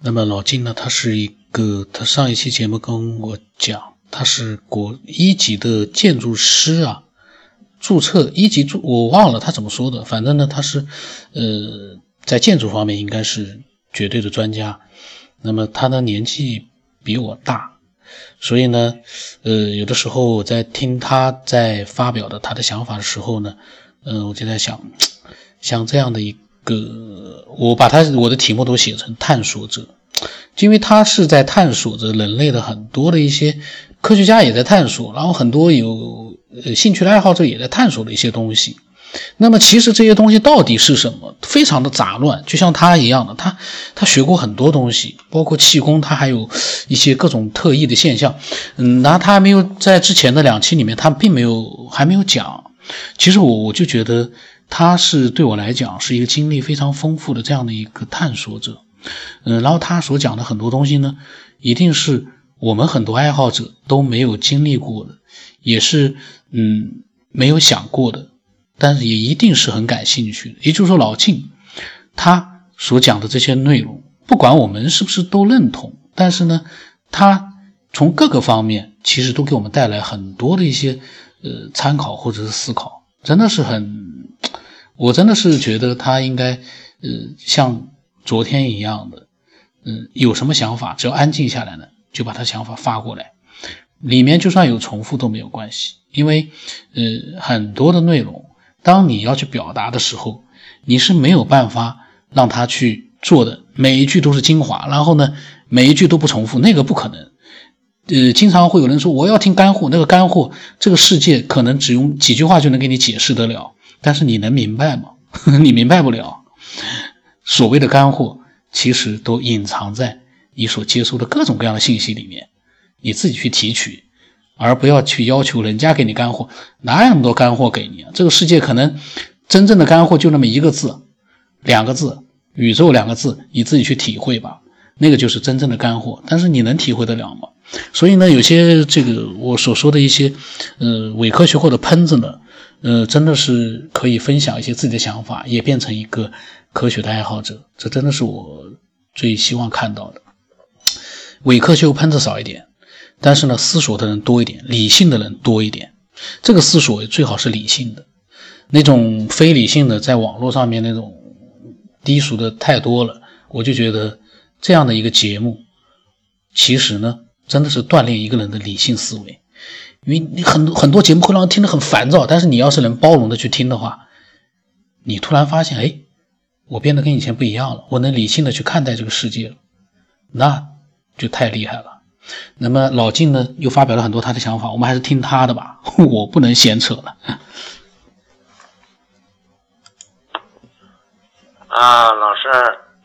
那么老金呢，他是一个，他上一期节目跟我讲，他是国一级的建筑师啊，注册一级注，我忘了他怎么说的，反正呢，他是呃，在建筑方面应该是绝对的专家。那么他的年纪比我大，所以呢，呃，有的时候我在听他在发表的他的想法的时候呢，嗯，我就在想，像这样的一个，我把他我的题目都写成探索者，因为他是在探索着人类的很多的一些科学家也在探索，然后很多有呃兴趣的爱好者也在探索的一些东西。那么其实这些东西到底是什么？非常的杂乱，就像他一样的，他他学过很多东西，包括气功，他还有一些各种特异的现象。嗯，然后他还没有在之前的两期里面，他并没有还没有讲。其实我我就觉得他是对我来讲是一个经历非常丰富的这样的一个探索者。嗯，然后他所讲的很多东西呢，一定是我们很多爱好者都没有经历过的，也是嗯没有想过的。但是也一定是很感兴趣的，也就是说，老晋他所讲的这些内容，不管我们是不是都认同，但是呢，他从各个方面其实都给我们带来很多的一些呃参考或者是思考，真的是很，我真的是觉得他应该呃像昨天一样的，嗯，有什么想法，只要安静下来呢，就把他想法发过来，里面就算有重复都没有关系，因为呃很多的内容。当你要去表达的时候，你是没有办法让他去做的，每一句都是精华，然后呢，每一句都不重复，那个不可能。呃，经常会有人说我要听干货，那个干货，这个世界可能只用几句话就能给你解释得了，但是你能明白吗？你明白不了。所谓的干货，其实都隐藏在你所接收的各种各样的信息里面，你自己去提取。而不要去要求人家给你干货，哪有那么多干货给你啊？这个世界可能真正的干货就那么一个字、两个字，宇宙两个字，你自己去体会吧。那个就是真正的干货，但是你能体会得了吗？所以呢，有些这个我所说的一些呃伪科学或者喷子呢，呃，真的是可以分享一些自己的想法，也变成一个科学的爱好者。这真的是我最希望看到的。伪科学喷子少一点。但是呢，思索的人多一点，理性的人多一点。这个思索最好是理性的，那种非理性的，在网络上面那种低俗的太多了。我就觉得这样的一个节目，其实呢，真的是锻炼一个人的理性思维。因为你很多很多节目会让人听得很烦躁，但是你要是能包容的去听的话，你突然发现，哎，我变得跟以前不一样了，我能理性的去看待这个世界了，那就太厉害了。那么老晋呢，又发表了很多他的想法，我们还是听他的吧，我不能闲扯了。啊，老师，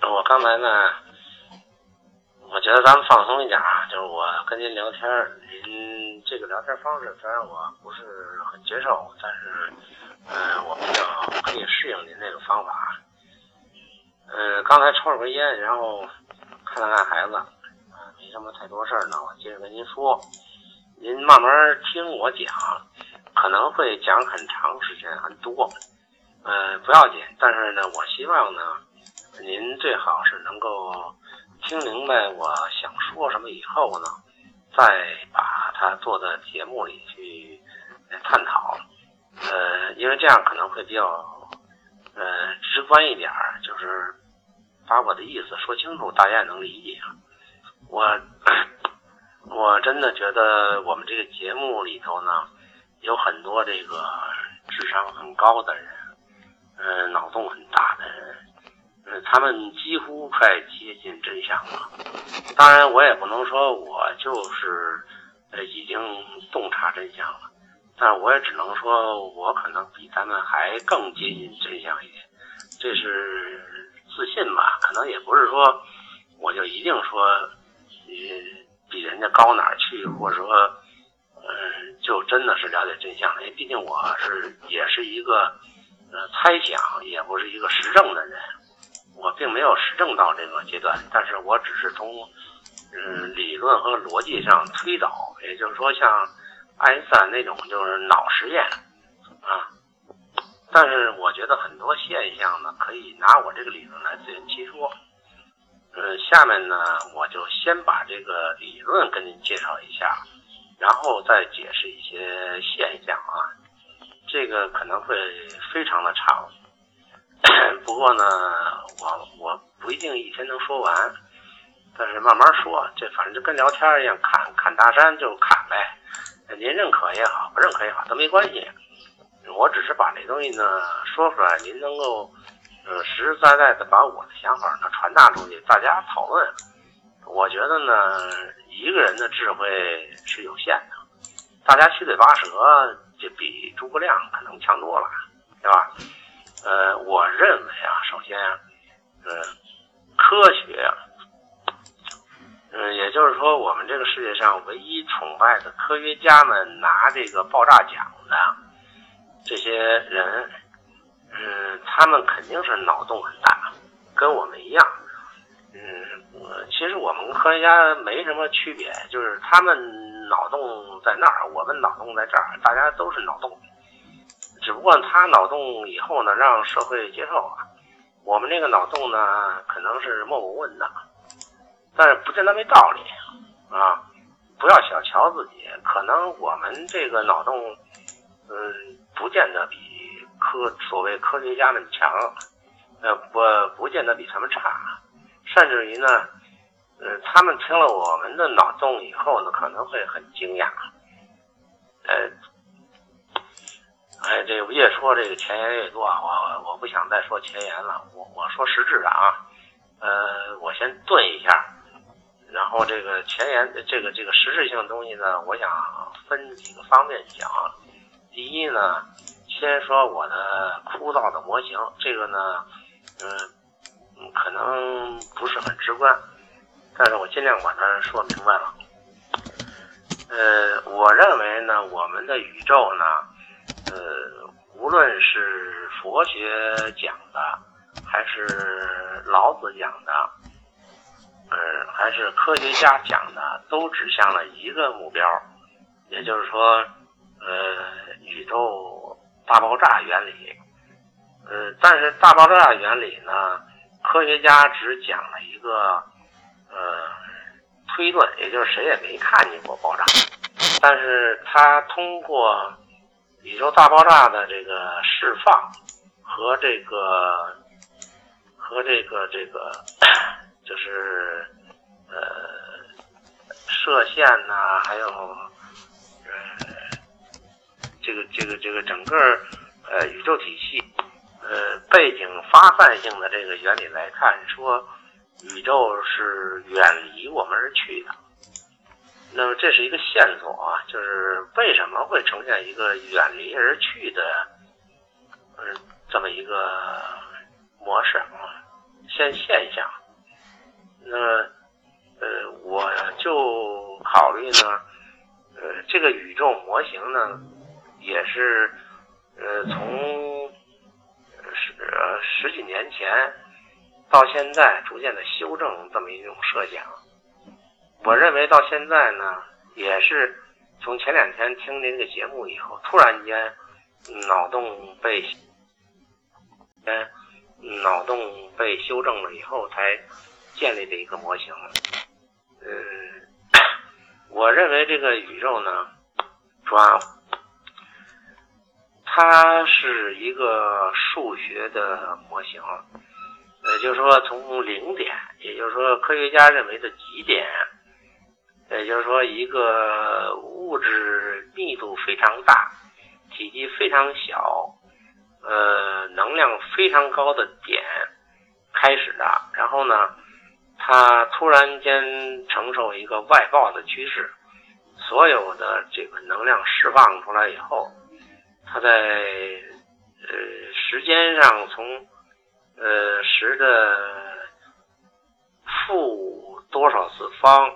我刚才呢，我觉得咱们放松一点啊，就是我跟您聊天，您这个聊天方式虽然我不是很接受，但是，嗯，我比较可以适应您这个方法。嗯，刚才抽了根烟，然后看了看孩子。没什么太多事儿呢，我接着跟您说，您慢慢听我讲，可能会讲很长时间，很多，呃，不要紧。但是呢，我希望呢，您最好是能够听明白我想说什么以后呢，再把它做到节目里去探讨，呃，因为这样可能会比较呃直观一点，就是把我的意思说清楚，大家也能理解。我 我真的觉得我们这个节目里头呢，有很多这个智商很高的人，嗯，脑洞很大的人，他们几乎快接近真相了。当然，我也不能说我就是呃已经洞察真相了，但我也只能说我可能比他们还更接近真相一点。这是自信吧？可能也不是说我就一定说。比比人家高哪儿去，或者说，嗯，就真的是了解真相了。因为毕竟我是也是一个呃猜想，也不是一个实证的人，我并没有实证到这个阶段。但是我只是从嗯理论和逻辑上推导，也就是说，像爱因斯坦那种就是脑实验啊。但是我觉得很多现象呢，可以拿我这个理论来自圆其说。嗯，下面呢，我就先把这个理论跟您介绍一下，然后再解释一些现象啊。这个可能会非常的长，不过呢，我我不一定一天能说完，但是慢慢说，这反正就跟聊天一样，砍砍大山就砍呗。您认可也好，不认可也好都没关系。我只是把这东西呢说出来，您能够呃实实在在的把我的想法呢传达出去，大家讨论。我觉得呢，一个人的智慧是有限的，大家七嘴八舌就比诸葛亮可能强多了，对吧？呃，我认为啊，首先啊，嗯，科学啊，嗯，也就是说，我们这个世界上唯一崇拜的科学家们拿这个爆炸奖的。这些人，嗯，他们肯定是脑洞很大，跟我们一样。嗯，其实我们科学家没什么区别，就是他们脑洞在那儿，我们脑洞在这儿，大家都是脑洞。只不过他脑洞以后呢，让社会接受了。我们这个脑洞呢，可能是默默问的，但是不见得没道理啊！不要小瞧自己，可能我们这个脑洞，嗯。不见得比科所谓科学家们强，呃，不不见得比他们差，甚至于呢，呃，他们听了我们的脑洞以后呢，可能会很惊讶，呃，哎，这个越说这个前言越多啊，我我不想再说前言了，我我说实质的啊，呃，我先顿一下，然后这个前言这个这个实质性的东西呢，我想分几个方面讲。第一呢，先说我的枯燥的模型，这个呢，嗯，可能不是很直观，但是我尽量把它说明白了。呃，我认为呢，我们的宇宙呢，呃，无论是佛学讲的，还是老子讲的，呃，还是科学家讲的，都指向了一个目标，也就是说。呃，宇宙大爆炸原理，呃，但是大爆炸原理呢，科学家只讲了一个呃推论，也就是谁也没看见过爆炸，但是他通过宇宙大爆炸的这个释放和这个和这个这个就是呃射线呐，还有呃。这个这个这个整个呃宇宙体系呃背景发散性的这个原理来看，说宇宙是远离我们而去的。那么这是一个线索啊，就是为什么会呈现一个远离而去的嗯这么一个模式啊现现象？那呃我就考虑呢呃这个宇宙模型呢。也是，呃，从十十几年前到现在，逐渐的修正这么一种设想。我认为到现在呢，也是从前两天听您这个节目以后，突然间脑洞被，嗯，脑洞被修正了以后，才建立的一个模型。嗯，我认为这个宇宙呢，转。它是一个数学的模型，也就是说，从零点，也就是说，科学家认为的极点，也就是说，一个物质密度非常大、体积非常小、呃，能量非常高的点开始的。然后呢，它突然间承受一个外爆的趋势，所有的这个能量释放出来以后。它在呃时间上从呃十的负多少次方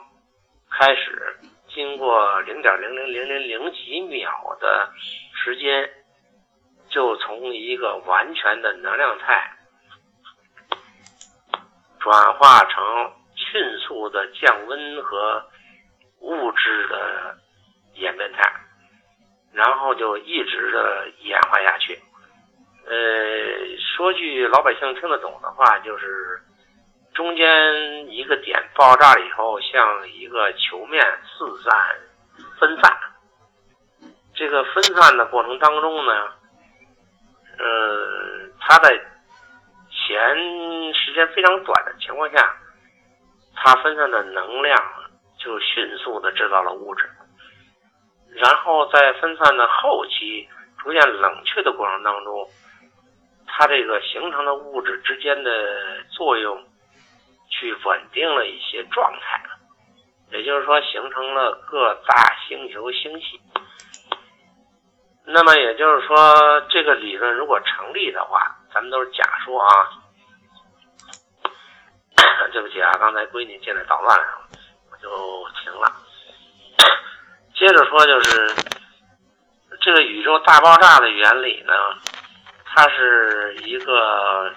开始，经过零点零零零零零几秒的时间，就从一个完全的能量态转化成迅速的降温和物质的演变态。然后就一直的演化下去，呃，说句老百姓听得懂的话，就是中间一个点爆炸了以后，像一个球面四散分散。这个分散的过程当中呢，呃，它在前时间非常短的情况下，它分散的能量就迅速的制造了物质，然后在分散的后期逐渐冷却的过程当中，它这个形成的物质之间的作用，去稳定了一些状态，也就是说形成了各大星球星系。那么也就是说，这个理论如果成立的话，咱们都是假说啊。对不起啊，刚才闺女进来捣乱了，我就停了。接着说，就是这个宇宙大爆炸的原理呢，它是一个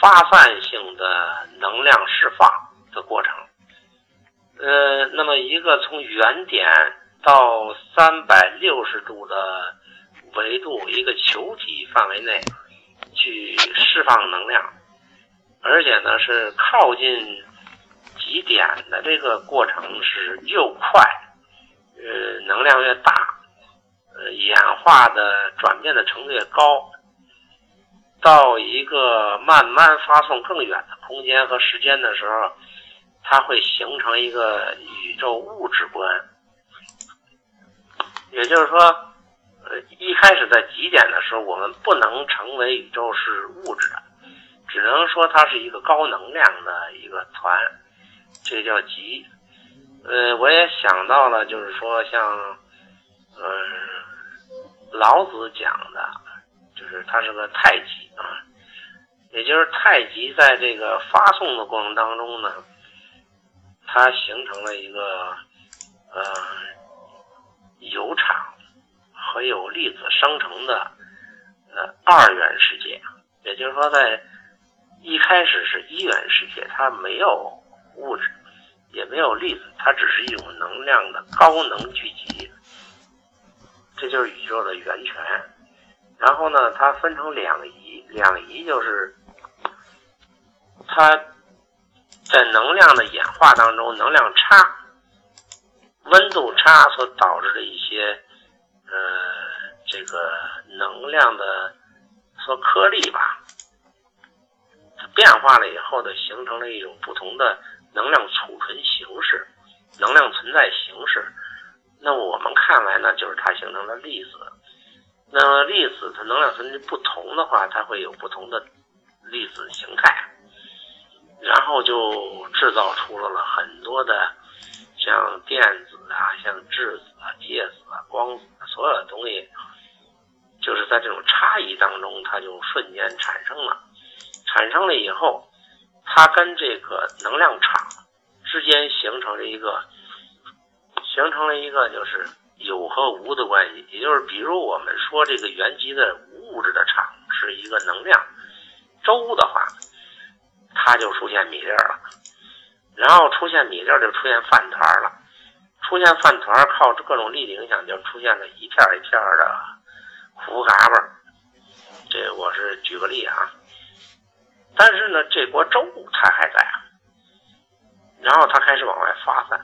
发散性的能量释放的过程。呃，那么一个从原点到三百六十度的。维度一个球体范围内去释放能量，而且呢是靠近极点的这个过程是又快，呃能量越大，呃演化的转变的程度越高，到一个慢慢发送更远的空间和时间的时候，它会形成一个宇宙物质观，也就是说。呃，一开始在极点的时候，我们不能成为宇宙是物质的，只能说它是一个高能量的一个团，这叫极。呃，我也想到了，就是说像，呃，老子讲的，是它是个太极啊，也就是太极在这个发送的过程当中呢，它形成了一个呃有场。和有粒子生成的呃二元世界，也就是说，在一开始是一元世界，它没有物质，也没有粒子，它只是一种能量的高能聚集，这就是宇宙的源泉。然后呢，它分成两仪，两仪就是它在能量的演化当中，能量差、温度差所导致的一些。呃，这个能量的说颗粒吧，变化了以后呢，形成了一种不同的能量储存形式、能量存在形式。那我们看来呢，就是它形成了粒子。那么粒子它能量层级不同的话，它会有不同的粒子形态，然后就制造出了很多的。像电子啊，像质子啊、介子啊、光子，所有的东西，就是在这种差异当中，它就瞬间产生了。产生了以后，它跟这个能量场之间形成了一个，形成了一个就是有和无的关系。也就是，比如我们说这个原极的物质的场是一个能量周的话，它就出现米粒了。然后出现米粒就出现饭团了，出现饭团靠各种力的影响，就出现了一片一片的糊嘎巴。这我是举个例啊。但是呢，这锅粥它还在，然后它开始往外发散。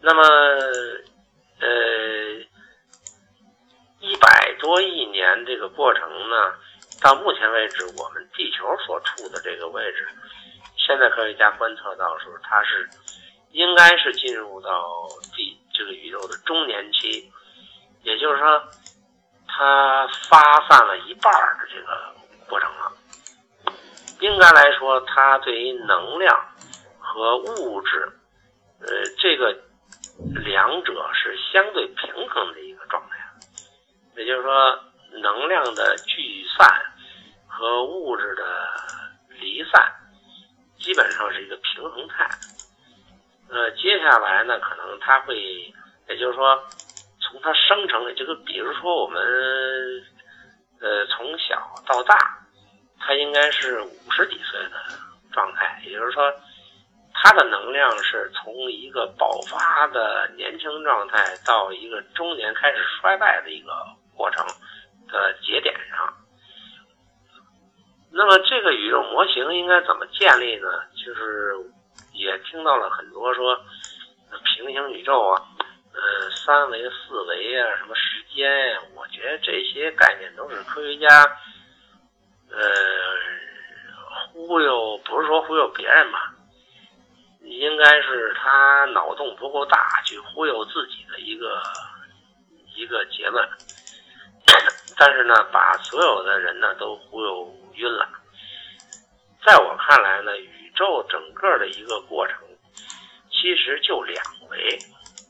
那么，呃，一百多亿年这个过程呢，到目前为止，我们地球所处的这个位置。现在科学家观测到说，它是应该是进入到地这个宇宙的中年期，也就是说，它发散了一半的这个过程了。应该来说，它对于能量和物质，呃，这个两者是相对平衡的一个状态。也就是说，能量的聚散和物质的离散。基本上是一个平衡态，呃，接下来呢，可能它会，也就是说，从它生成的这个，比如说我们，呃，从小到大，它应该是五十几岁的状态，也就是说，它的能量是从一个爆发的年轻状态到一个中年开始衰败的一个过程的节点上。那么这个宇宙模型应该怎么建立呢？就是也听到了很多说平行宇宙啊，呃，三维、四维啊，什么时间呀？我觉得这些概念都是科学家呃忽悠，不是说忽悠别人吧，应该是他脑洞不够大，去忽悠自己的一个一个结论。但是呢，把所有的人呢都忽悠晕了。在我看来呢，宇宙整个的一个过程，其实就两维，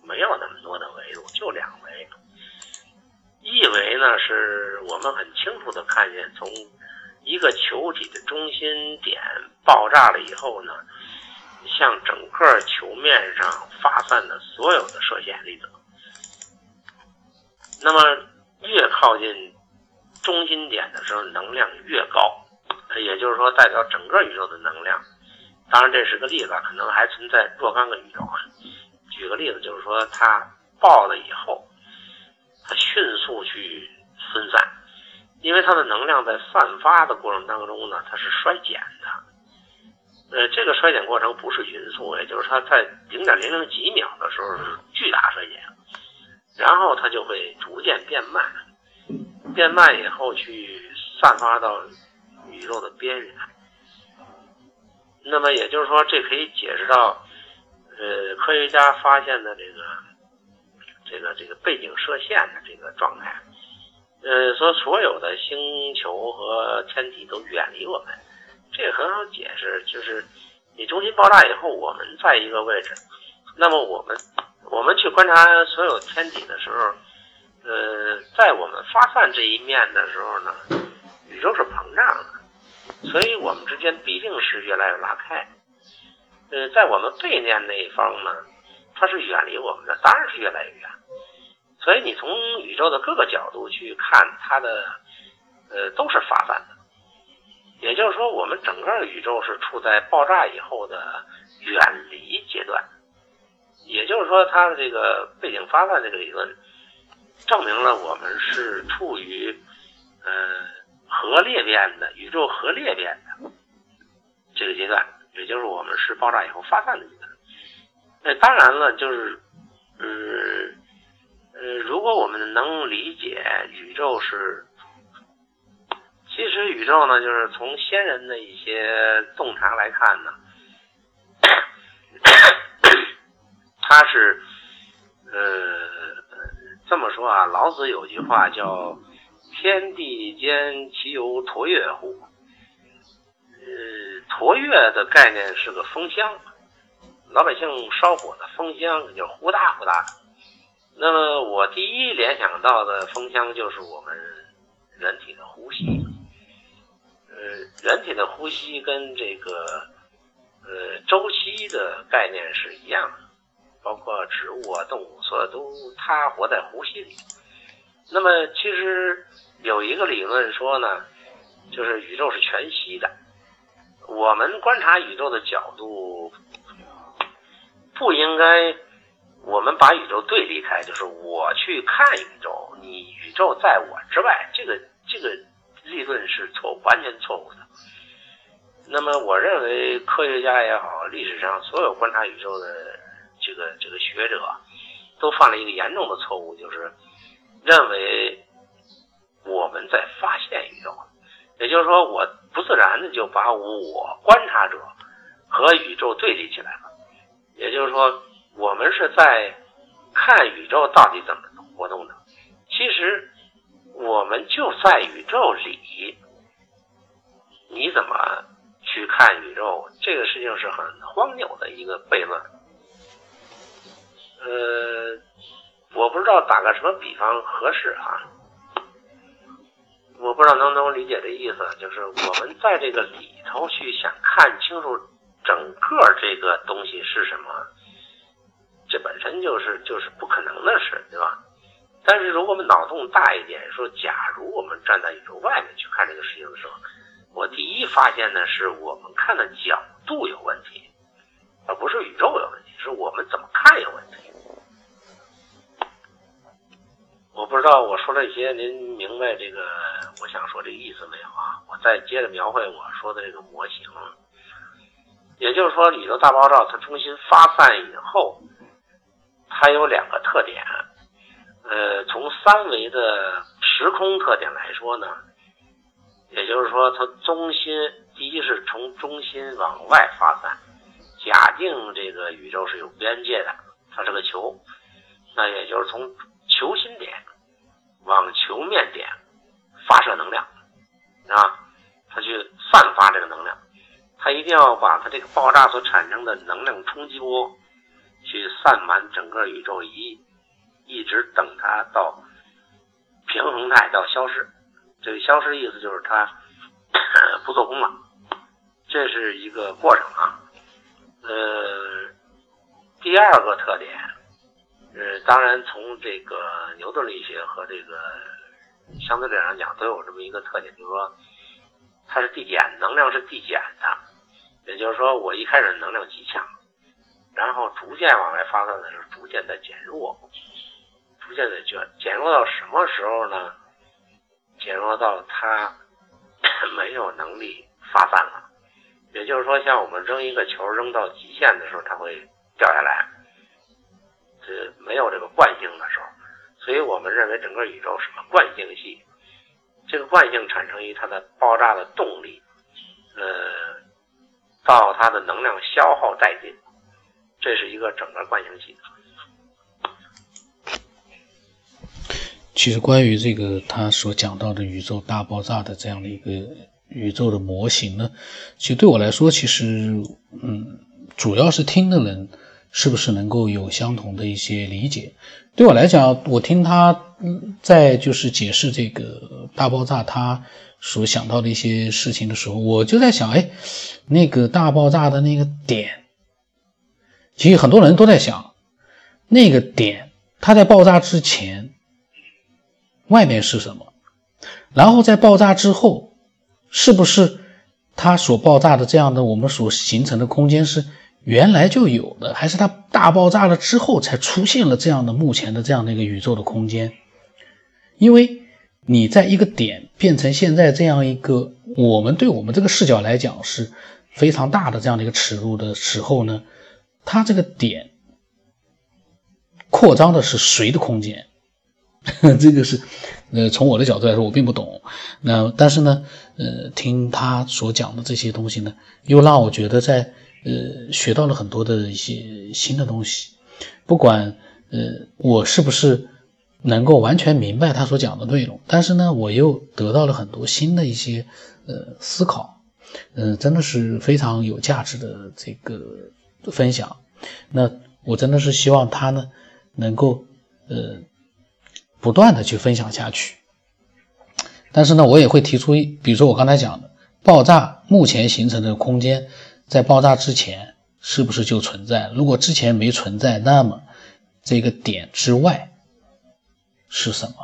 没有那么多的维度，就两维。一维呢，是我们很清楚的看见，从一个球体的中心点爆炸了以后呢，向整个球面上发散的所有的射线粒子。那么越靠近。中心点的时候，能量越高，也就是说代表整个宇宙的能量。当然这是个例子，可能还存在若干个宇宙。举个例子，就是说它爆了以后，它迅速去分散，因为它的能量在散发的过程当中呢，它是衰减的。呃，这个衰减过程不是匀速，也就是它在零点零零几秒的时候是巨大衰减，然后它就会逐渐变慢。变慢以后，去散发到宇宙的边缘。那么也就是说，这可以解释到，呃，科学家发现的这个这个这个背景射线的这个状态。呃，说所有的星球和天体都远离我们，这个很好解释，就是你中心爆炸以后，我们在一个位置，那么我们我们去观察所有天体的时候。呃，在我们发散这一面的时候呢，宇宙是膨胀的，所以我们之间必定是越来越拉开。呃，在我们背面那一方呢，它是远离我们的，当然是越来越远。所以你从宇宙的各个角度去看，它的呃都是发散的。也就是说，我们整个宇宙是处在爆炸以后的远离阶段。也就是说，它的这个背景发散这个理论。证明了我们是处于，呃，核裂变的宇宙核裂变的这个阶段，也就是我们是爆炸以后发散的阶段。那当然了，就是，嗯，呃，如果我们能理解宇宙是，其实宇宙呢，就是从先人的一些洞察来看呢，它是，呃。这么说啊，老子有句话叫“天地间其有橐越乎”。呃，橐越的概念是个风箱，老百姓烧火的风箱，就呼哒呼哒的。那么我第一联想到的风箱就是我们人体的呼吸。人体的呼吸跟这个呃周期的概念是一样的。包括植物啊、动物，所有都它活在呼吸里。那么，其实有一个理论说呢，就是宇宙是全息的。我们观察宇宙的角度不应该，我们把宇宙对立开，就是我去看宇宙，你宇宙在我之外。这个这个理论是错，完全错误的。那么，我认为科学家也好，历史上所有观察宇宙的。这个这个学者都犯了一个严重的错误，就是认为我们在发现宇宙，也就是说，我不自然的就把我观察者和宇宙对立起来了。也就是说，我们是在看宇宙到底怎么活动的。其实我们就在宇宙里，你怎么去看宇宙？这个事情是很荒谬的一个悖论。呃，我不知道打个什么比方合适啊？我不知道能不能理解这意思，就是我们在这个里头去想看清楚整个这个东西是什么，这本身就是就是不可能的事，对吧？但是如果我们脑洞大一点，说假如我们站在宇宙外面去看这个事情的时候，我第一发现呢，是我们看的角度有问题，而不是宇宙有问题，是我们怎么看有问题。我不知道我说这些您明白这个我想说这个意思没有啊？我再接着描绘我说的这个模型。也就是说，宇宙大爆炸它中心发散以后，它有两个特点。呃，从三维的时空特点来说呢，也就是说，它中心第一是从中心往外发散。假定这个宇宙是有边界的，它是个球，那也就是从球心点往球面点发射能量，啊，它去散发这个能量。它一定要把它这个爆炸所产生的能量冲击波去散满整个宇宙，一一直等它到平衡态到消失。这个消失意思就是它 不做功了，这是一个过程啊。呃，第二个特点，呃，当然从这个牛顿力学和这个相对论上讲都有这么一个特点，就是说它是递减，能量是递减的。也就是说，我一开始能量极强，然后逐渐往外发散的时候，逐渐在减弱，逐渐的减减弱到什么时候呢？减弱到它 没有能力发散了。也就是说，像我们扔一个球扔到极限的时候，它会掉下来，这没有这个惯性的时候。所以我们认为整个宇宙是个惯性系，这个惯性产生于它的爆炸的动力，呃。到它的能量消耗殆尽，这是一个整个惯性系统。其实关于这个他所讲到的宇宙大爆炸的这样的一个宇宙的模型呢，其实对我来说，其实嗯，主要是听的人是不是能够有相同的一些理解。对我来讲，我听他在就是解释这个大爆炸，他。所想到的一些事情的时候，我就在想，哎，那个大爆炸的那个点，其实很多人都在想，那个点它在爆炸之前，外面是什么？然后在爆炸之后，是不是它所爆炸的这样的我们所形成的空间是原来就有的，还是它大爆炸了之后才出现了这样的目前的这样的一个宇宙的空间？因为。你在一个点变成现在这样一个，我们对我们这个视角来讲是非常大的这样的一个尺度的时候呢，它这个点扩张的是谁的空间？这个是，呃，从我的角度来说，我并不懂。那但是呢，呃，听他所讲的这些东西呢，又让我觉得在呃学到了很多的一些新的东西。不管呃我是不是。能够完全明白他所讲的内容，但是呢，我又得到了很多新的一些呃思考，嗯，真的是非常有价值的这个分享。那我真的是希望他呢能够呃不断的去分享下去。但是呢，我也会提出，比如说我刚才讲的，爆炸目前形成的空间，在爆炸之前是不是就存在？如果之前没存在，那么这个点之外。是什么？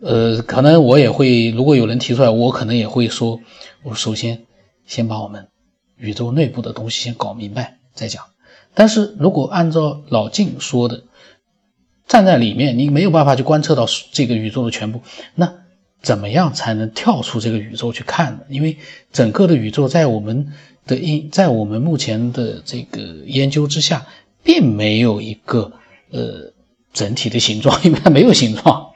呃，可能我也会，如果有人提出来，我可能也会说，我首先先把我们宇宙内部的东西先搞明白再讲。但是如果按照老静说的，站在里面，你没有办法去观测到这个宇宙的全部，那怎么样才能跳出这个宇宙去看呢？因为整个的宇宙在我们的因，在我们目前的这个研究之下，并没有一个呃。整体的形状，因为它没有形状，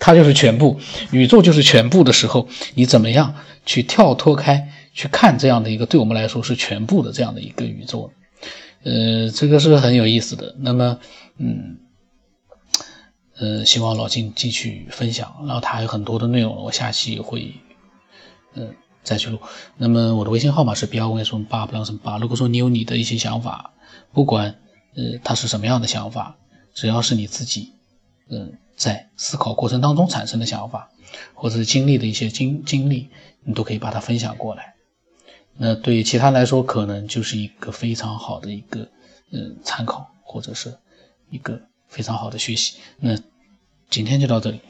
它就是全部，宇宙就是全部的时候，你怎么样去跳脱开去看这样的一个对我们来说是全部的这样的一个宇宙？呃，这个是很有意思的。那么，嗯，呃，希望老金继续分享，然后他还有很多的内容，我下期会，嗯，再去录。那么我的微信号码是 b 二五什么八不两什么八。如果说你有你的一些想法，不管呃他是什么样的想法。只要是你自己，嗯，在思考过程当中产生的想法，或者是经历的一些经经历，你都可以把它分享过来。那对其他来说，可能就是一个非常好的一个，嗯，参考，或者是一个非常好的学习。那今天就到这里。